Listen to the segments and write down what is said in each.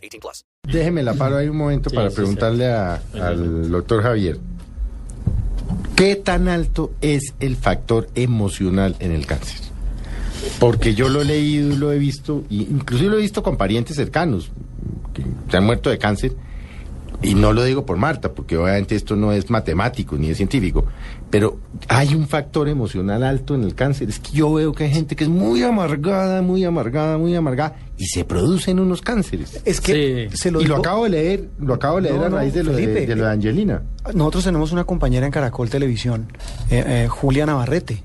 18 plus. Déjeme la paro ahí un momento para sí, preguntarle a- al doctor Javier. ¿Qué tan alto es el factor emocional en el cáncer? Porque yo lo he leído y lo he visto, y inclusive lo he visto con parientes cercanos que se han muerto de cáncer, y no lo digo por Marta, porque obviamente esto no es matemático ni es científico, pero hay un factor emocional alto en el cáncer. Es que yo veo que hay gente que es muy amargada, muy amargada, muy amargada, y se producen unos cánceres. Es que Sí. se lo y lo acabo de leer, lo acabo de leer No, a no, raíz de lo de, Felipe, de lo de Angelina. Nosotros tenemos una compañera en Caracol Televisión, eh, eh, Julia Navarrete.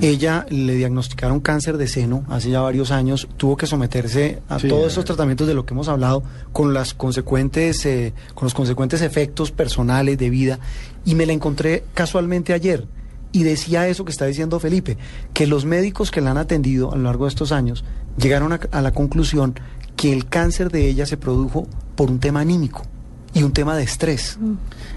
Ella le diagnosticaron cáncer de seno hace ya varios años, tuvo que someterse a Sí, todos estos tratamientos de lo que hemos hablado, con las consecuentes, eh, con los consecuentes efectos personales de vida, y me la encontré casualmente ayer y decía eso que está diciendo Felipe, que los médicos que la han atendido a lo largo de estos años llegaron a, a la conclusión que el cáncer de ella se produjo por un tema anímico y un tema de estrés.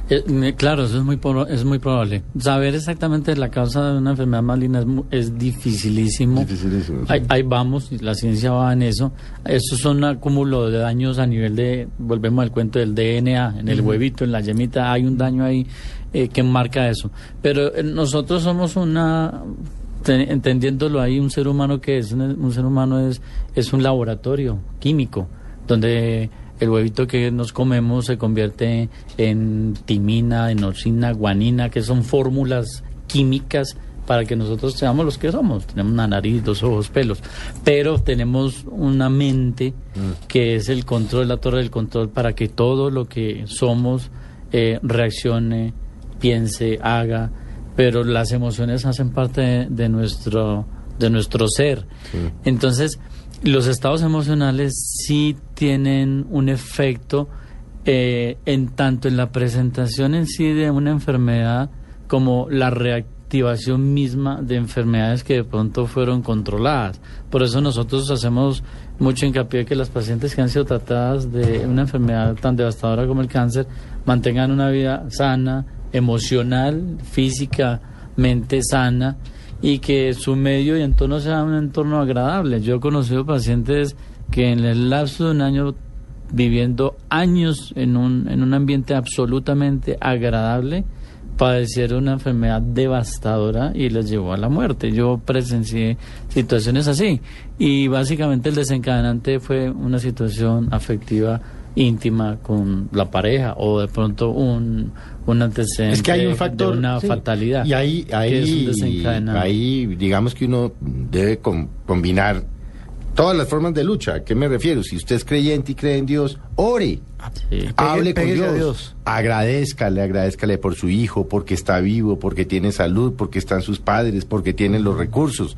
Eh, me- claro, eso es muy, pro- es muy probable. Saber exactamente la causa de una enfermedad maligna es, mu- es dificilísimo. Dificilísimo, sí. Ahí, ahí vamos, y la ciencia va en eso. Estos son un acúmulo de daños a nivel de, volvemos al cuento del DNA, en el huevito, en la yemita, hay un daño ahí eh, que marca eso. Pero eh, nosotros somos una, te- entendiéndolo ahí, un ser humano que es, un, un ser humano es, es un laboratorio químico, donde el huevito que nos comemos se convierte en timina, enosina, guanina, que son fórmulas químicas para que nosotros seamos los que somos. Tenemos una nariz, dos ojos, pelos, pero tenemos una mente que es el control, la torre del control para que todo lo que somos eh, reaccione, piense, haga, pero las emociones hacen parte de, de nuestro de nuestro ser. Entonces, los estados emocionales sí tienen un efecto eh, en tanto en la presentación en sí de una enfermedad como la reactivación misma de enfermedades que de pronto fueron controladas. Por eso nosotros hacemos mucho hincapié que las pacientes que han sido tratadas de una enfermedad tan devastadora como el cáncer mantengan una vida sana, emocional, físicamente sana y que su medio y entorno sea un entorno agradable. Yo he conocido pacientes que en el lapso de un año viviendo años en un, en un ambiente absolutamente agradable, padecieron una enfermedad devastadora y les llevó a la muerte. Yo presencié situaciones así y básicamente el desencadenante fue una situación afectiva íntima con la pareja o de pronto un, un antecedente Es que hay un factor. de una sí. fatalidad. Y ahí, que es un ahí, desencadenante. ahí, digamos que uno debe com- combinar todas las formas de lucha. ¿A qué me refiero? Si usted es creyente y cree en Dios, ore. Sí. Hable con Dios. Dios. Agradezcale, agradezcale por su hijo, porque está vivo, porque tiene salud, porque están sus padres, porque tienen los recursos.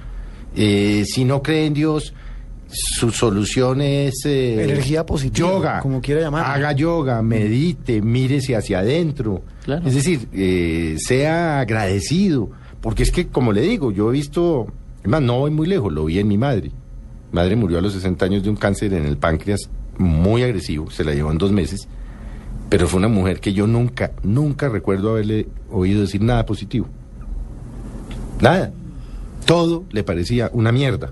Eh, si no cree en Dios, su solución es eh, Energía positiva, yoga, como quiera llamarlo. Haga yoga, medite, mírese hacia adentro. Claro. Es decir, eh, sea agradecido, porque es que, como le digo, yo he visto, es más, no voy muy lejos, lo vi en mi madre. Mi madre murió a los 60 años de un cáncer en el páncreas muy agresivo, se la llevó en dos meses, pero fue una mujer que yo nunca, nunca recuerdo haberle oído decir nada positivo. Nada. Todo le parecía una mierda,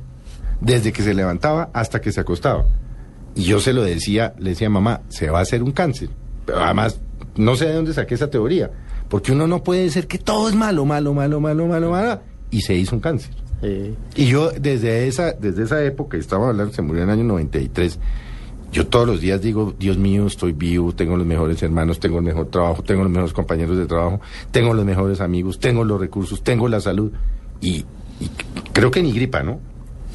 desde que se levantaba hasta que se acostaba. Y yo se lo decía, le decía, mamá, se va a hacer un cáncer. Pero además, no sé de dónde saqué esa teoría, porque uno no puede decir que todo es malo, malo, malo, malo, malo, malo, y se hizo un cáncer. Sí. Y yo desde esa, desde esa época, estaba hablando, se murió en el año 93, yo todos los días digo, Dios mío, estoy vivo, tengo los mejores hermanos, tengo el mejor trabajo, tengo los mejores compañeros de trabajo, tengo los mejores amigos, tengo los recursos, tengo la salud. Y, y creo que ni gripa, ¿no?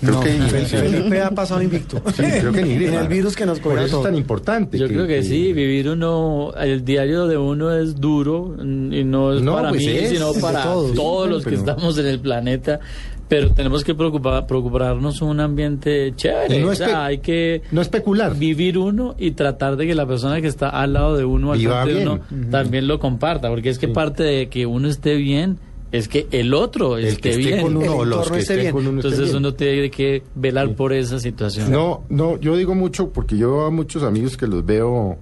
Creo No, que sí. Felipe ha pasado invicto. Sí, creo que ni gripa. En el virus que nos Por cogió eso es tan importante. Yo creo que sí, vivir uno, el diario de uno es duro y no es No, para pues mí, es, sino es para todos. todos, los que estamos en el planeta. Pero tenemos que preocupar, procurarnos un ambiente chévere. No o sea, hay que no especular. vivir uno y tratar de que la persona que está al lado de uno, al Viva frente de uno, también lo comparta. Porque es que parte de que uno esté bien es que el otro El que esté esté bien. con uno El o los entorno que esté bien. con uno Entonces bien. uno tiene que velar por esa situación. No, no, yo digo mucho porque yo a muchos amigos que los veo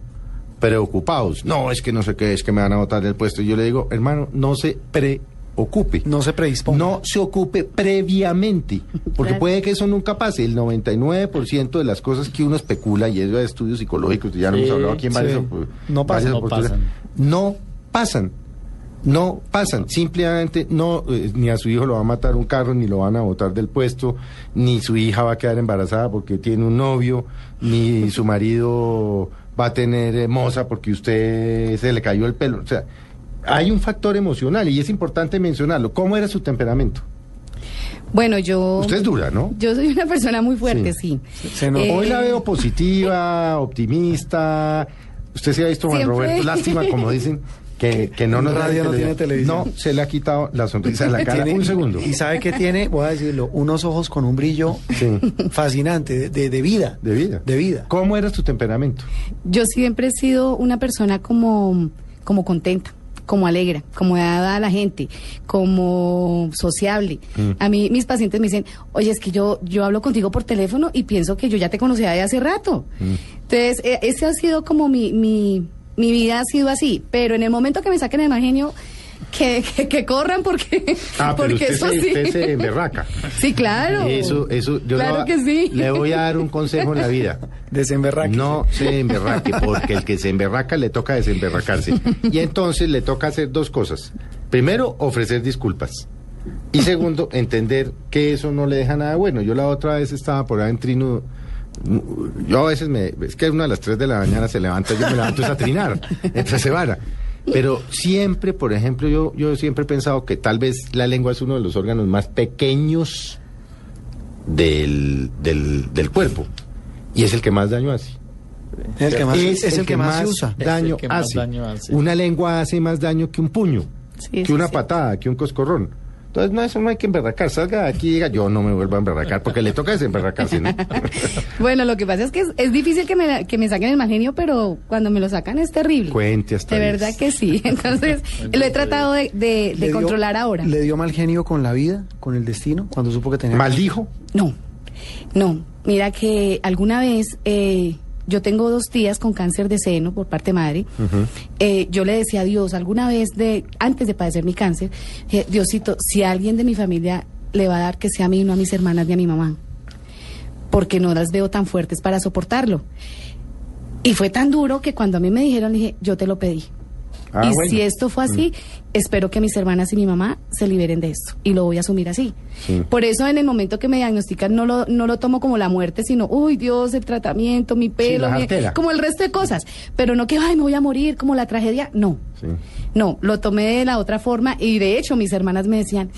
preocupados. No, es que no sé qué, es que me van a botar del puesto. Y yo le digo, hermano, no se preocupe. No se predisponga. No se ocupe previamente, porque Claro. puede que eso nunca pase. El 99% de las cosas que uno especula, y eso de estudios psicológicos, ya Sí, hemos hablado aquí en varias, No pasan, varias no pasan. no pasan. No pasan, simplemente no, eh, ni a su hijo lo va a matar un carro, ni lo van a botar del puesto, ni su hija va a quedar embarazada porque tiene un novio, ni su marido va a tener eh, moza porque usted se le cayó el pelo. O sea, hay un factor emocional y es importante mencionarlo. ¿Cómo era su temperamento? Bueno, yo... Usted es dura, ¿no? Yo soy una persona muy fuerte, sí. Se. Eh, Hoy la veo positiva, optimista. Usted se ha visto, Juan Siempre. Roberto, lástima, como dicen, que, que no nos Radio no tiene televisión. No, se le ha quitado la sonrisa de la cara. Tiene- un segundo. Y sabe que tiene, voy a decirlo, unos ojos con un brillo Sí, fascinante, de, de- de vida. de vida. De vida. ¿Cómo era su temperamento? Yo siempre he sido una persona como, como contenta, como alegre, como dada a la gente, como sociable. Mm. A mí mis pacientes me dicen, oye, es que yo, yo hablo contigo por teléfono y pienso que yo ya te conocía de hace rato. Mm. Entonces, eh, ese ha sido como mi, mi, mi vida ha sido así. Pero en el momento que me saquen el mal genio, que, que, que corran porque, Ah, pero porque usted, eso se, sí. usted se emberraca. Sí, claro. Eso, eso, yo Claro le, que sí. le voy a dar un consejo en la vida. Desemberraque. No se emberraque, porque el que se emberraca le toca desemberracarse. Y entonces le toca hacer dos cosas. Primero, ofrecer disculpas. Y segundo, entender que eso no le deja nada bueno. Yo la otra vez estaba por ahí en Trino. Yo a veces me. Es que una a las 3 de la mañana se levanta, yo me levanto es a trinar, entre semana. Pero siempre, por ejemplo, yo, yo siempre he pensado que tal vez la lengua es uno de los órganos más pequeños del, del, del cuerpo. Y es el que más daño hace. Es el que más, es el que más se usa. Es Daño, el que más hace. daño hace. Una lengua hace más daño que un puño, Sí, que sí, una sí. patada, que un coscorrón. Entonces, no, eso no hay que emberracar. Salga de aquí y diga, yo no me vuelvo a emberracar, porque le toca desemberracarse, ¿no? Bueno, lo que pasa es que es, es difícil que me, que me saquen el mal genio, pero cuando me lo sacan es terrible. Cuente hasta De verdad que sí. Entonces, lo he tratado de, de- de ¿Le dio- controlar ahora. ¿Le dio mal genio con la vida, con el destino, cuando supo que tenía... ¿Maldijo? No, no. Mira que alguna vez eh, yo tengo dos tías con cáncer de seno por parte madre. Eh, yo le decía a Dios alguna vez, de antes de padecer mi cáncer, eh, Diosito, si a alguien de mi familia le va a dar, que sea a mí, no a mis hermanas ni a mi mamá. Porque no las veo tan fuertes para soportarlo. Y fue tan duro que cuando a mí me dijeron, dije, yo te lo pedí. Ah, y bueno. Mm. si esto fue así, espero que mis hermanas y mi mamá se liberen de esto. Y lo voy a asumir así. Sí. Por eso en el momento que me diagnostican no lo, no lo tomo como la muerte, sino, uy Dios, el tratamiento, mi pelo, mi- como el resto de cosas. Pero no que, ay, me voy a morir, como la tragedia. No, Sí. no, lo tomé de la otra forma y de hecho mis hermanas me decían,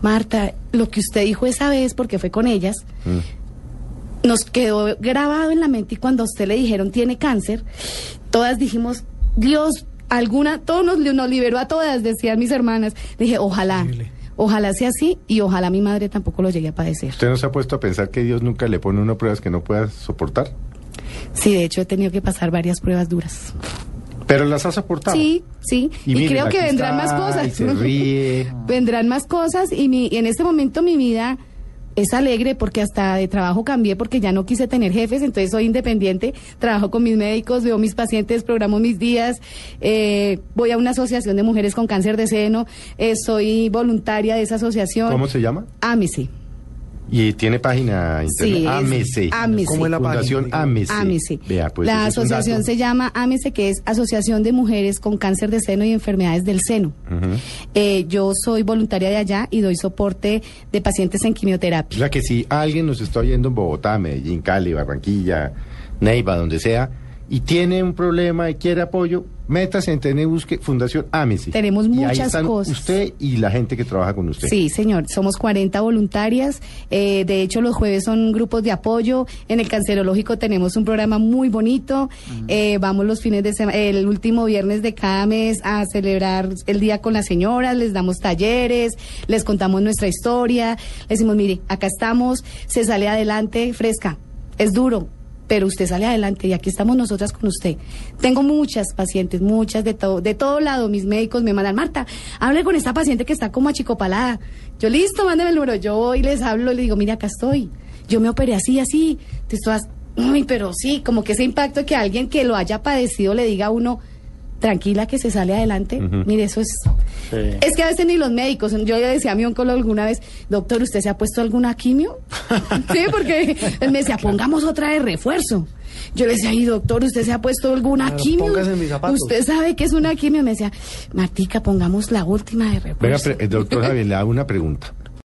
Marta, lo que usted dijo esa vez, porque fue con ellas, Mm. nos quedó grabado en la mente y cuando a usted le dijeron tiene cáncer, todas dijimos, Dios, alguna, todo nos, nos liberó a todas, decían mis hermanas. Dije, ojalá, Increíble. ojalá sea así y ojalá mi madre tampoco lo llegue a padecer. ¿Usted no se ha puesto a pensar que Dios nunca le pone uno pruebas que no pueda soportar? Sí, de hecho he tenido que pasar varias pruebas duras. Pero las ha soportado. Sí, sí, y, mire, creo que vendrán está, más cosas. Y se ríe. vendrán más cosas y, mi, y en este momento mi vida es alegre porque hasta de trabajo cambié porque ya no quise tener jefes, entonces soy independiente, trabajo con mis médicos, veo mis pacientes, programo mis días, eh, voy a una asociación de mujeres con cáncer de seno, eh, soy voluntaria de esa asociación. ¿Cómo se llama? Ámese. Y tiene página Sí, internet. es AMC. AMC. ¿Cómo es la Fundación página? AMC. AMESE. Vea, pues la asociación se llama AMESE, que es Asociación de Mujeres con Cáncer de Seno y Enfermedades del Seno. Eh, yo soy voluntaria de allá y doy soporte de pacientes en O quimioterapia. sea que si alguien nos está oyendo en Bogotá, Medellín, Cali, Barranquilla, Neiva, donde sea, y tiene un problema y quiere apoyo, métase en y busque Fundación Ámese. Tenemos Y ahí muchas están cosas. Usted y la gente que trabaja con usted. Sí, señor. Somos 40 voluntarias. Eh, de hecho, los jueves son grupos de apoyo. En el cancerológico tenemos un programa muy bonito. Eh, vamos los fines de semana, el último viernes de cada mes a celebrar el día con las señoras. Les damos talleres, les contamos nuestra historia. Les decimos, mire, acá estamos, se sale adelante, fresca. Es duro, pero usted sale adelante y aquí estamos nosotras con usted. Tengo muchas pacientes, muchas de todo, de todo lado. Mis médicos me mandan, Marta, hable con esta paciente que está como achicopalada. Yo, listo, mándeme el número. Yo voy les hablo, le digo, mire, acá estoy. Yo me operé así, así. Te estás, uy, pero sí, como que ese impacto que alguien que lo haya padecido le diga a uno, tranquila que se sale adelante. Mire, eso es Sí. es que a veces ni los médicos, yo le decía a mi oncólogo alguna vez, doctor, ¿usted se ha puesto alguna quimio? sí, porque él me decía, pongamos otra de refuerzo. Yo le decía, ay, doctor, ¿usted se ha puesto alguna Claro, quimio? póngase en mis zapatos. ¿Usted sabe qué es una quimio? Me decía, Martica, pongamos la última de Venga, refuerzo. pre- eh, doctor Javier, le hago una pregunta.